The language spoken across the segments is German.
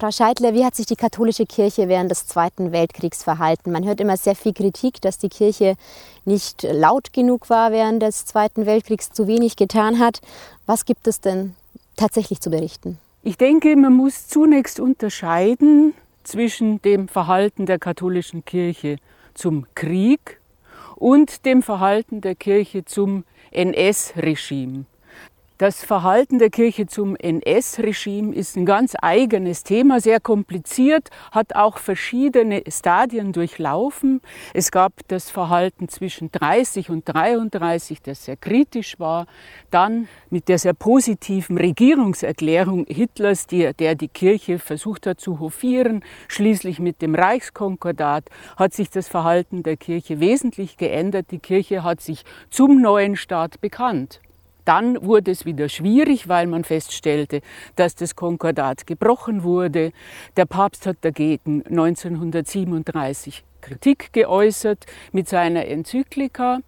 Frau Scheidler, wie hat sich die katholische Kirche während des Zweiten Weltkriegs verhalten? Man hört immer sehr viel Kritik, dass die Kirche nicht laut genug war während des Zweiten Weltkriegs, zu wenig getan hat. Was gibt es denn tatsächlich zu berichten? Ich denke, man muss zunächst unterscheiden zwischen dem Verhalten der katholischen Kirche zum Krieg und dem Verhalten der Kirche zum NS-Regime. Das Verhalten der Kirche zum NS-Regime ist ein ganz eigenes Thema, sehr kompliziert, hat auch verschiedene Stadien durchlaufen. Es gab das Verhalten zwischen 30 und 33, das sehr kritisch war. Dann mit der sehr positiven Regierungserklärung Hitlers, die, der die Kirche versucht hat zu hofieren. Schließlich mit dem Reichskonkordat hat sich das Verhalten der Kirche wesentlich geändert. Die Kirche hat sich zum neuen Staat bekannt. Dann wurde es wieder schwierig, weil man feststellte, dass das Konkordat gebrochen wurde. Der Papst hat dagegen 1937 Kritik geäußert mit seiner Enzyklika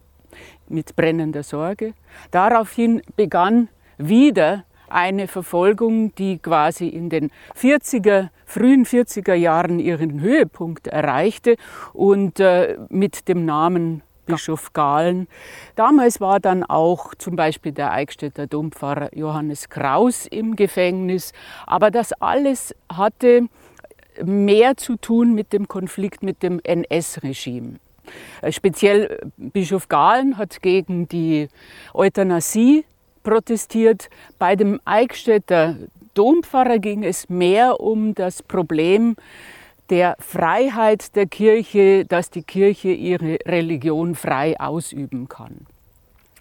mit brennender Sorge. Daraufhin begann wieder eine Verfolgung, die quasi in den 40er, frühen 40er Jahren ihren Höhepunkt erreichte und äh, mit dem Namen Bischof Gahlen. Damals war dann auch zum Beispiel der Eichstätter Dompfarrer Johannes Kraus im Gefängnis. Aber das alles hatte mehr zu tun mit dem Konflikt mit dem NS-Regime. Äh, speziell Bischof Gahlen hat gegen die Euthanasie protestiert. Bei dem Eichstätter Dompfarrer ging es mehr um das Problem der Freiheit der Kirche, dass die Kirche ihre Religion frei ausüben kann.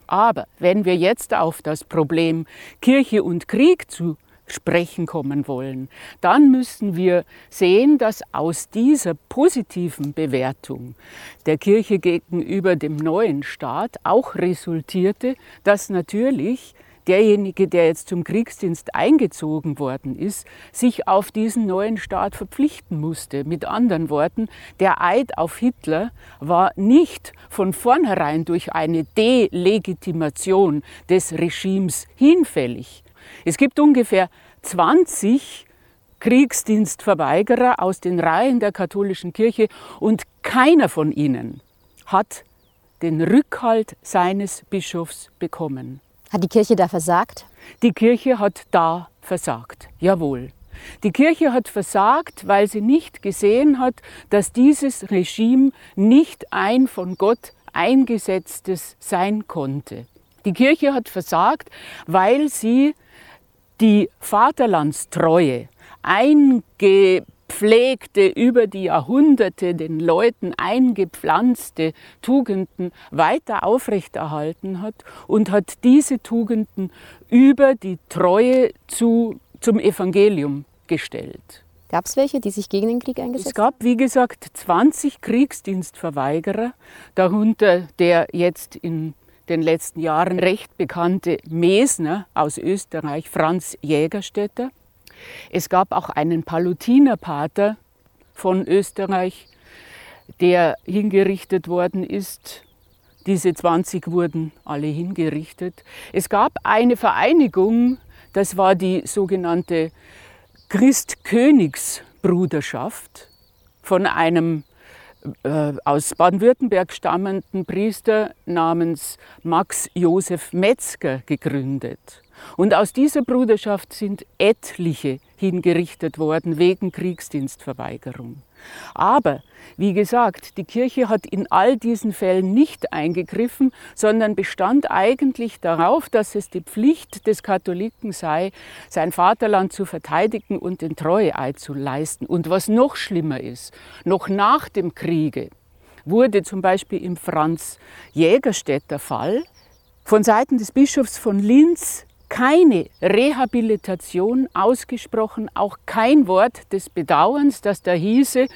Aber wenn wir jetzt auf das Problem Kirche und Krieg zu sprechen kommen wollen, dann müssen wir sehen, dass aus dieser positiven Bewertung der Kirche gegenüber dem neuen Staat auch resultierte, dass natürlich derjenige, der jetzt zum Kriegsdienst eingezogen worden ist, sich auf diesen neuen Staat verpflichten musste. Mit anderen Worten, der Eid auf Hitler war nicht von vornherein durch eine Delegitimation des Regimes hinfällig. Es gibt ungefähr 20 Kriegsdienstverweigerer aus den Reihen der katholischen Kirche und keiner von ihnen hat den Rückhalt seines Bischofs bekommen. Hat die Kirche da versagt? Die Kirche hat da versagt, jawohl. Die Kirche hat versagt, weil sie nicht gesehen hat, dass dieses Regime nicht ein von Gott eingesetztes sein konnte. Die Kirche hat versagt, weil sie die Vaterlandstreue einge gepflegte, über die Jahrhunderte den Leuten eingepflanzte Tugenden weiter aufrechterhalten hat und hat diese Tugenden über die Treue zu, zum Evangelium gestellt. Gab es welche, die sich gegen den Krieg eingesetzt haben? Es gab, wie gesagt, 20 Kriegsdienstverweigerer, darunter der jetzt in den letzten Jahren recht bekannte Mesner aus Österreich, Franz Jägerstätter. Es gab auch einen Palutinerpater von Österreich, der hingerichtet worden ist. Diese 20 wurden alle hingerichtet. Es gab eine Vereinigung, das war die sogenannte Christkönigsbruderschaft von einem äh, aus Baden-Württemberg stammenden Priester namens Max Josef Metzger gegründet. Und aus dieser Bruderschaft sind etliche hingerichtet worden wegen Kriegsdienstverweigerung. Aber, wie gesagt, die Kirche hat in all diesen Fällen nicht eingegriffen, sondern bestand eigentlich darauf, dass es die Pflicht des Katholiken sei, sein Vaterland zu verteidigen und den Treueeid zu leisten. Und was noch schlimmer ist, noch nach dem Kriege wurde zum Beispiel im Franz Jägerstädter Fall von Seiten des Bischofs von Linz keine Rehabilitation ausgesprochen, auch kein Wort des Bedauerns, dass da hieße,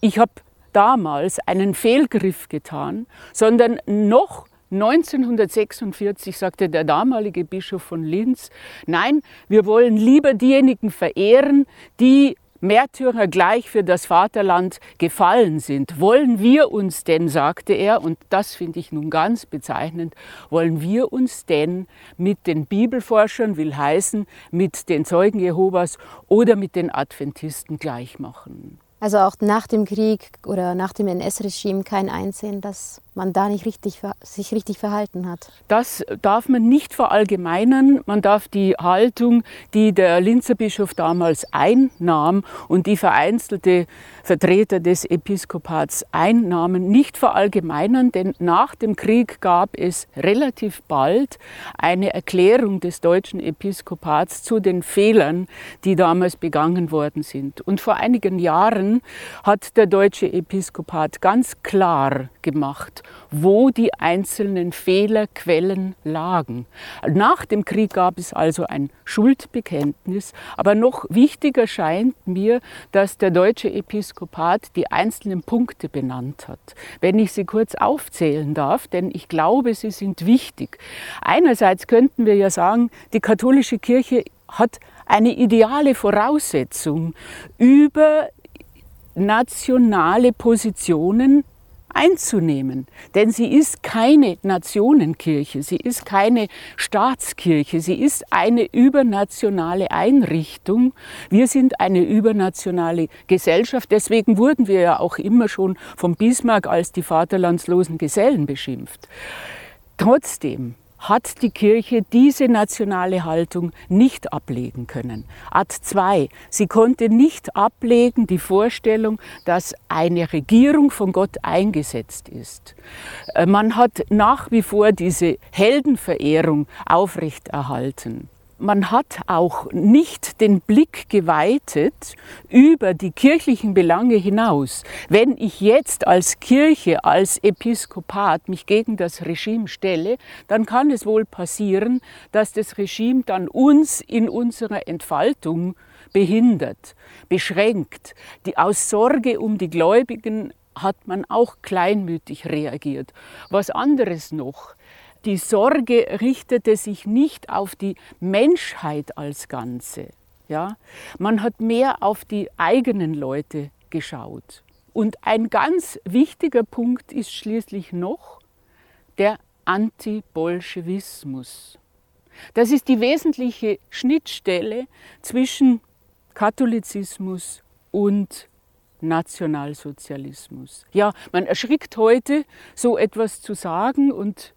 ich habe damals einen Fehlgriff getan, sondern noch 1946 sagte der damalige Bischof von Linz, nein, wir wollen lieber diejenigen verehren, die Märtyrer gleich für das Vaterland gefallen sind. Wollen wir uns denn, sagte er, und das finde ich nun ganz bezeichnend, wollen wir uns denn mit den Bibelforschern, will heißen, mit den Zeugen Jehovas oder mit den Adventisten gleich machen? Also auch nach dem Krieg oder nach dem NS-Regime kein Einsehen, dass man da nicht richtig, sich richtig verhalten hat. Das darf man nicht verallgemeinern. Man darf die Haltung, die der Linzer Bischof damals einnahm und die vereinzelte Vertreter des Episkopats einnahmen, nicht verallgemeinern, denn nach dem Krieg gab es relativ bald eine Erklärung des deutschen Episkopats zu den Fehlern, die damals begangen worden sind. Und vor einigen Jahren hat der deutsche Episkopat ganz klar gemacht, wo die einzelnen Fehlerquellen lagen. Nach dem Krieg gab es also ein Schuldbekenntnis, aber noch wichtiger scheint mir, dass der deutsche Episkopat die einzelnen Punkte benannt hat. Wenn ich sie kurz aufzählen darf, denn ich glaube, sie sind wichtig. Einerseits könnten wir ja sagen, die katholische Kirche hat eine ideale Voraussetzung über nationale Positionen einzunehmen. Denn sie ist keine Nationenkirche, sie ist keine Staatskirche, sie ist eine übernationale Einrichtung. Wir sind eine übernationale Gesellschaft. Deswegen wurden wir ja auch immer schon vom Bismarck als die vaterlandslosen Gesellen beschimpft. Trotzdem hat die Kirche diese nationale Haltung nicht ablegen können. Ad 2. Sie konnte nicht ablegen die Vorstellung, dass eine Regierung von Gott eingesetzt ist. Äh, man hat nach wie vor diese Heldenverehrung aufrechterhalten man hat auch nicht den Blick geweitet über die kirchlichen Belange hinaus. Wenn ich jetzt als Kirche, als Episkopat mich gegen das Regime stelle, dann kann es wohl passieren, dass das Regime dann uns in unserer Entfaltung behindert, beschränkt. Die aus Sorge um die Gläubigen hat man auch kleinmütig reagiert. Was anderes noch, die Sorge richtete sich nicht auf die Menschheit als Ganze. Ja? Man hat mehr auf die eigenen Leute geschaut. Und ein ganz wichtiger Punkt ist schließlich noch der Antibolschewismus. Das ist die wesentliche Schnittstelle zwischen Katholizismus und Nationalsozialismus. Ja, man erschrickt heute, so etwas zu sagen und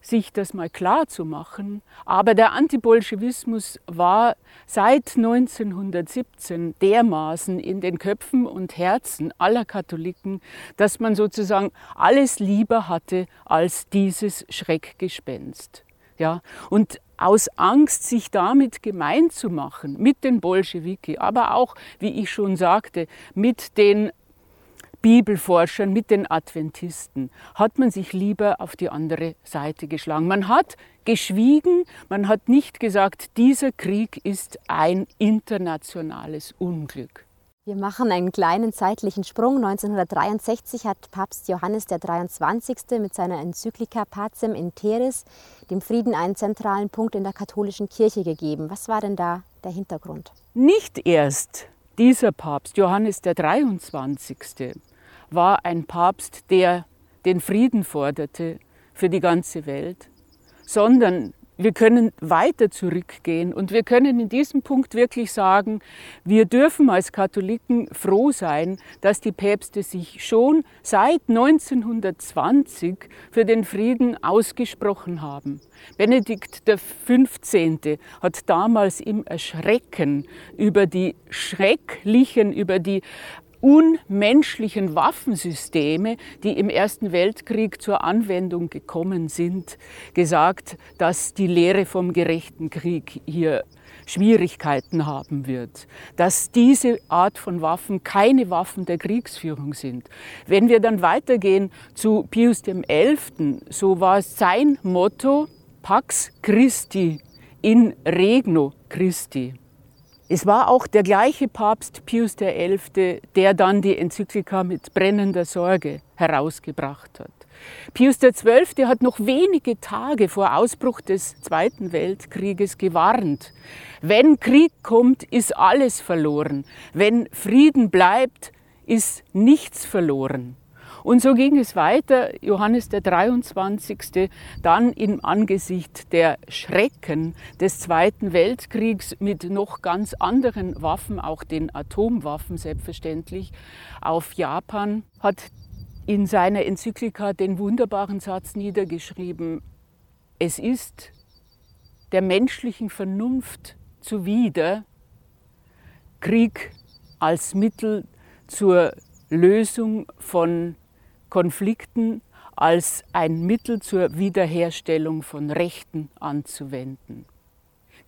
sich das mal klar zu machen. Aber der Antibolschewismus war seit 1917 dermaßen in den Köpfen und Herzen aller Katholiken, dass man sozusagen alles lieber hatte als dieses Schreckgespenst. Ja, und aus Angst, sich damit gemein zu machen, mit den Bolschewiki, aber auch, wie ich schon sagte, mit den Bibelforschern, mit den Adventisten, hat man sich lieber auf die andere Seite geschlagen. Man hat geschwiegen, man hat nicht gesagt, dieser Krieg ist ein internationales Unglück. Wir machen einen kleinen zeitlichen Sprung. 1963 hat Papst Johannes der 23. mit seiner Enzyklika Pacem in Teres dem Frieden einen zentralen Punkt in der katholischen Kirche gegeben. Was war denn da der Hintergrund? Nicht erst dieser Papst, Johannes der 23., war ein Papst, der den Frieden forderte für die ganze Welt, sondern wir können weiter zurückgehen und wir können in diesem Punkt wirklich sagen, wir dürfen als Katholiken froh sein, dass die Päpste sich schon seit 1920 für den Frieden ausgesprochen haben. Benedikt XV. hat damals im Erschrecken über die schrecklichen, über die unmenschlichen Waffensysteme, die im Ersten Weltkrieg zur Anwendung gekommen sind, gesagt, dass die Lehre vom gerechten Krieg hier Schwierigkeiten haben wird, dass diese Art von Waffen keine Waffen der Kriegsführung sind. Wenn wir dann weitergehen zu Pius XI., so war sein Motto Pax Christi in Regno Christi. Es war auch der gleiche Papst Pius XI., der dann die Enzyklika mit brennender Sorge herausgebracht hat. Pius XII. hat noch wenige Tage vor Ausbruch des Zweiten Weltkrieges gewarnt. Wenn Krieg kommt, ist alles verloren. Wenn Frieden bleibt, ist nichts verloren. Und so ging es weiter. Johannes der 23. dann im Angesicht der Schrecken des Zweiten Weltkriegs mit noch ganz anderen Waffen, auch den Atomwaffen selbstverständlich, auf Japan, hat in seiner Enzyklika den wunderbaren Satz niedergeschrieben, es ist der menschlichen Vernunft zuwider, Krieg als Mittel zur Lösung von Konflikten als ein Mittel zur Wiederherstellung von Rechten anzuwenden.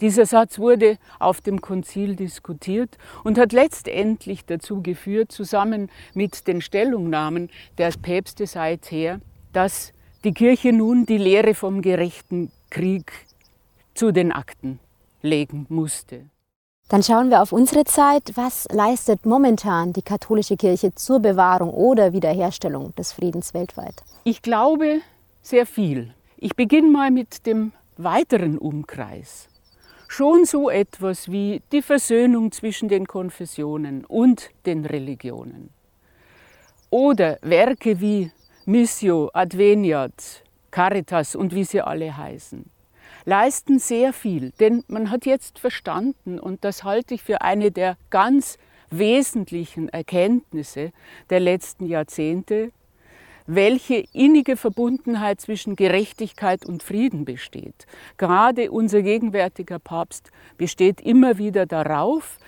Dieser Satz wurde auf dem Konzil diskutiert und hat letztendlich dazu geführt, zusammen mit den Stellungnahmen der Päpste seither, dass die Kirche nun die Lehre vom gerechten Krieg zu den Akten legen musste. Dann schauen wir auf unsere Zeit. Was leistet momentan die katholische Kirche zur Bewahrung oder Wiederherstellung des Friedens weltweit? Ich glaube sehr viel. Ich beginne mal mit dem weiteren Umkreis. Schon so etwas wie die Versöhnung zwischen den Konfessionen und den Religionen. Oder Werke wie Missio, Adveniat, Caritas und wie sie alle heißen leisten sehr viel, denn man hat jetzt verstanden, und das halte ich für eine der ganz wesentlichen Erkenntnisse der letzten Jahrzehnte, welche innige Verbundenheit zwischen Gerechtigkeit und Frieden besteht. Gerade unser gegenwärtiger Papst besteht immer wieder darauf,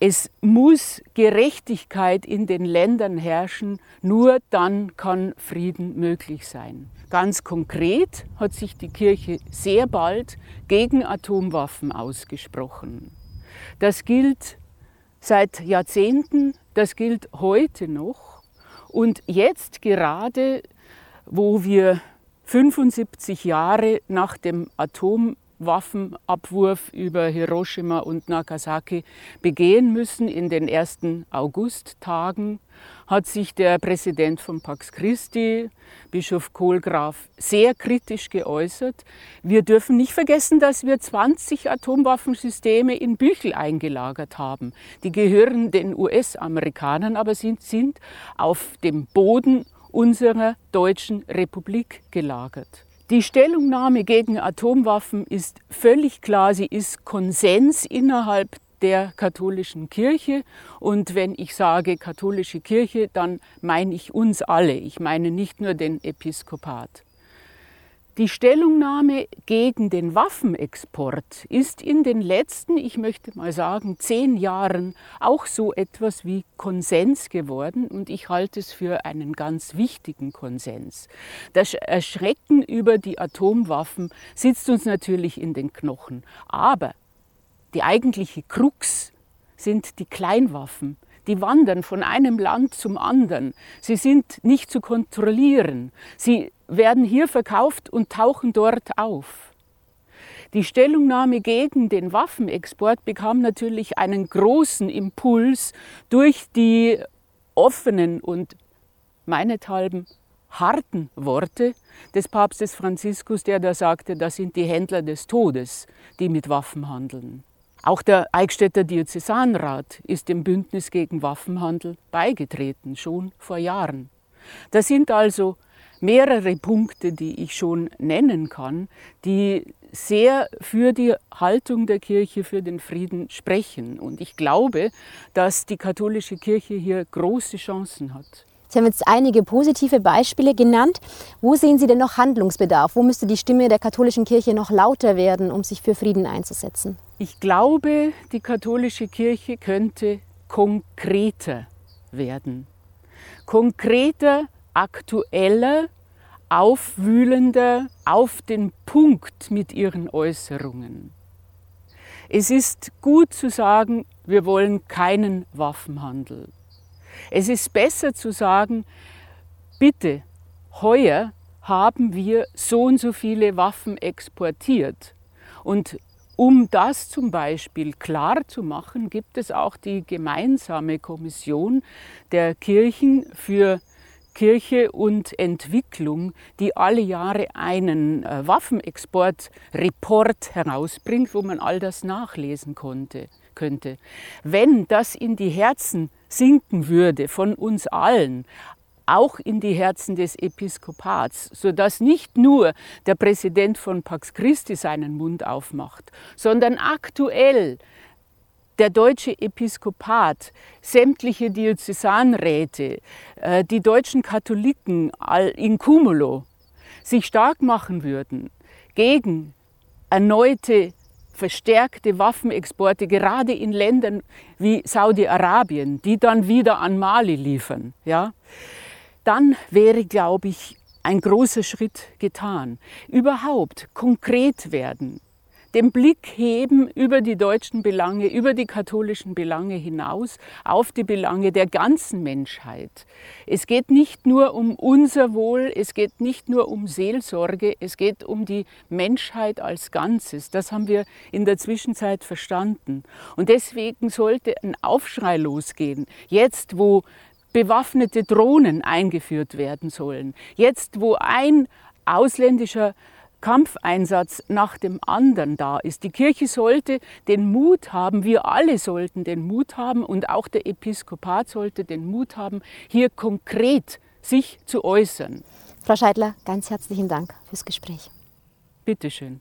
es muss Gerechtigkeit in den Ländern herrschen, nur dann kann Frieden möglich sein. Ganz konkret hat sich die Kirche sehr bald gegen Atomwaffen ausgesprochen. Das gilt seit Jahrzehnten, das gilt heute noch. Und jetzt gerade, wo wir 75 Jahre nach dem Atom Waffenabwurf über Hiroshima und Nagasaki begehen müssen in den ersten Augusttagen, hat sich der Präsident von Pax Christi, Bischof Kohlgraf, sehr kritisch geäußert. Wir dürfen nicht vergessen, dass wir 20 Atomwaffensysteme in Büchel eingelagert haben. Die gehören den US-Amerikanern, aber sind, sind auf dem Boden unserer deutschen Republik gelagert. Die Stellungnahme gegen Atomwaffen ist völlig klar, sie ist Konsens innerhalb der katholischen Kirche. Und wenn ich sage katholische Kirche, dann meine ich uns alle. Ich meine nicht nur den Episkopat. Die Stellungnahme gegen den Waffenexport ist in den letzten, ich möchte mal sagen, zehn Jahren auch so etwas wie Konsens geworden. Und ich halte es für einen ganz wichtigen Konsens. Das Erschrecken über die Atomwaffen sitzt uns natürlich in den Knochen, aber die eigentliche Krux sind die Kleinwaffen, die wandern von einem Land zum anderen. Sie sind nicht zu kontrollieren. Sie werden hier verkauft und tauchen dort auf. Die Stellungnahme gegen den Waffenexport bekam natürlich einen großen Impuls durch die offenen und meinethalben harten Worte des Papstes Franziskus, der da sagte, das sind die Händler des Todes, die mit Waffen handeln. Auch der Eichstätter Diözesanrat ist dem Bündnis gegen Waffenhandel beigetreten, schon vor Jahren. Das sind also mehrere Punkte, die ich schon nennen kann, die sehr für die Haltung der Kirche für den Frieden sprechen. Und ich glaube, dass die katholische Kirche hier große Chancen hat. Sie haben jetzt einige positive Beispiele genannt. Wo sehen Sie denn noch Handlungsbedarf? Wo müsste die Stimme der katholischen Kirche noch lauter werden, um sich für Frieden einzusetzen? Ich glaube, die katholische Kirche könnte konkreter werden. Konkreter, aktueller, aufwühlender, auf den Punkt mit ihren Äußerungen. Es ist gut zu sagen, wir wollen keinen Waffenhandel. Es ist besser zu sagen, bitte, heuer haben wir so und so viele Waffen exportiert und Um das zum Beispiel klar zu machen, gibt es auch die gemeinsame Kommission der Kirchen für Kirche und Entwicklung, die alle Jahre einen äh, Waffenexportreport herausbringt, wo man all das nachlesen konnte, könnte. Wenn das in die Herzen sinken würde von uns allen, auch in die Herzen des Episkopats, sodass nicht nur der Präsident von Pax Christi seinen Mund aufmacht, sondern aktuell der deutsche Episkopat, sämtliche Diözesanräte, äh, die deutschen Katholiken in cumulo sich stark machen würden gegen erneute verstärkte Waffenexporte, gerade in Ländern wie Saudi-Arabien, die dann wieder an Mali liefern, ja, dann wäre, glaube ich, ein großer Schritt getan. Überhaupt konkret werden, den Blick heben über die deutschen Belange, über die katholischen Belange hinaus auf die Belange der ganzen Menschheit. Es geht nicht nur um unser Wohl, es geht nicht nur um Seelsorge, es geht um die Menschheit als Ganzes. Das haben wir in der Zwischenzeit verstanden. Und deswegen sollte ein Aufschrei losgehen. Jetzt, wo bewaffnete Drohnen eingeführt werden sollen. Jetzt, wo ein ausländischer Kampfeinsatz nach dem anderen da ist. Die Kirche sollte den Mut haben, wir alle sollten den Mut haben und auch der Episkopat sollte den Mut haben, hier konkret sich zu äußern. Frau Scheidler, ganz herzlichen Dank fürs Gespräch. Bitteschön.